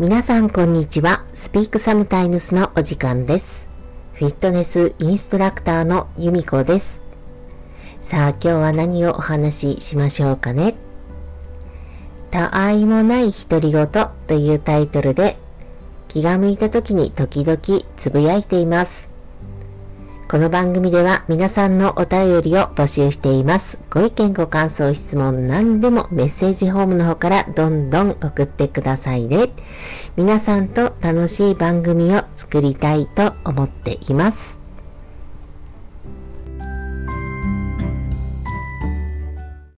皆さんこんにちは。スピークサムタイムスのお時間です。フィットネスインストラクターの由美子です。さあ今日は何をお話ししましょうかね？たあいもない独り言というタイトルで気が向いた時に時々つぶやいています。この番組では皆さんのお便りを募集しています。ご意見ご感想質問何でもメッセージホームの方からどんどん送ってくださいね。皆さんと楽しい番組を作りたいと思っています。